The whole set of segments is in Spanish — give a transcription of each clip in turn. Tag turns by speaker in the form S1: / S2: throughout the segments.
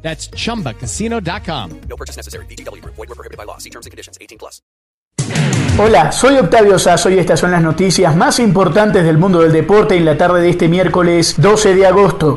S1: That's chumbacasino.com.
S2: No purchase necessary. BGW. Void were prohibited by law. See terms and conditions. 18 plus.
S3: Hola, soy Octavio Sazo y estas son las noticias más importantes del mundo del deporte en la tarde de este miércoles 12 de agosto.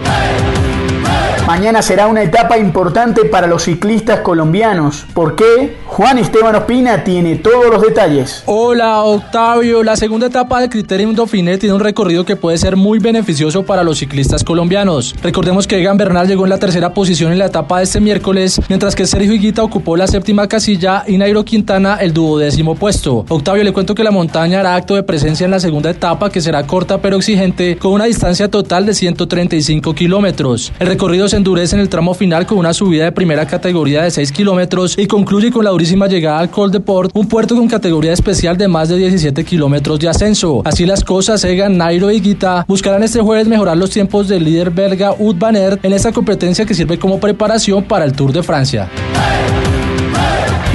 S3: Mañana será una etapa importante para los ciclistas colombianos. ¿Por qué? Juan Esteban Ospina tiene todos los detalles.
S4: Hola Octavio, la segunda etapa del Criterium Dauphiné tiene un recorrido que puede ser muy beneficioso para los ciclistas colombianos. Recordemos que Egan Bernal llegó en la tercera posición en la etapa de este miércoles, mientras que Sergio Higuita ocupó la séptima casilla y Nairo Quintana el duodécimo puesto. Octavio, le cuento que la montaña hará acto de presencia en la segunda etapa que será corta pero exigente con una distancia total de 135 kilómetros. El recorrido se endurece en el tramo final con una subida de primera categoría de 6 kilómetros y concluye con la durísima llegada al Col de Port, un puerto con categoría especial de más de 17 kilómetros de ascenso. Así las cosas, Egan, Nairo y Guita buscarán este jueves mejorar los tiempos del líder belga Wout van en esta competencia que sirve como preparación para el Tour de Francia.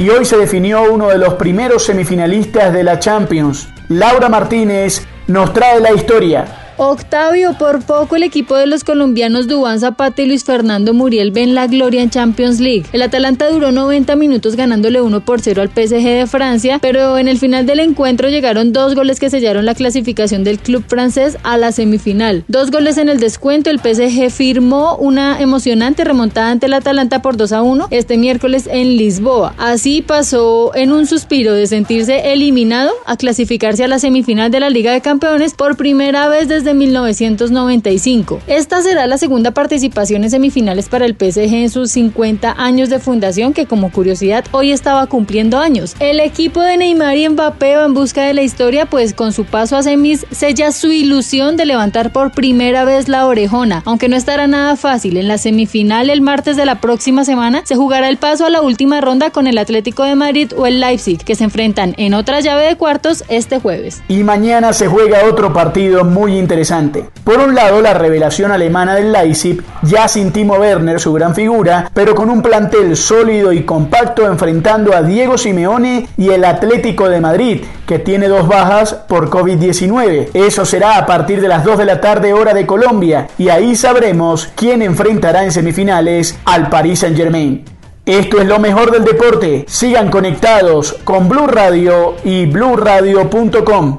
S3: Y hoy se definió uno de los primeros semifinalistas de la Champions. Laura Martínez nos trae la historia.
S5: Octavio, por poco el equipo de los colombianos Dubán Zapata y Luis Fernando Muriel ven la gloria en Champions League. El Atalanta duró 90 minutos ganándole 1 por 0 al PSG de Francia, pero en el final del encuentro llegaron dos goles que sellaron la clasificación del club francés a la semifinal. Dos goles en el descuento, el PSG firmó una emocionante remontada ante el Atalanta por 2 a 1 este miércoles en Lisboa. Así pasó en un suspiro de sentirse eliminado a clasificarse a la semifinal de la Liga de Campeones por primera vez desde de 1995. Esta será la segunda participación en semifinales para el PSG en sus 50 años de fundación, que como curiosidad hoy estaba cumpliendo años. El equipo de Neymar y Mbappé va en busca de la historia, pues con su paso a semis sella su ilusión de levantar por primera vez la orejona, aunque no estará nada fácil. En la semifinal el martes de la próxima semana se jugará el paso a la última ronda con el Atlético de Madrid o el Leipzig, que se enfrentan en otra llave de cuartos este jueves.
S3: Y mañana se juega otro partido muy interesante por un lado, la revelación alemana del Leipzig, ya sin Timo Werner, su gran figura, pero con un plantel sólido y compacto enfrentando a Diego Simeone y el Atlético de Madrid, que tiene dos bajas por COVID-19. Eso será a partir de las 2 de la tarde hora de Colombia y ahí sabremos quién enfrentará en semifinales al Paris Saint-Germain. Esto es lo mejor del deporte. Sigan conectados con Blue Radio y bluradio.com.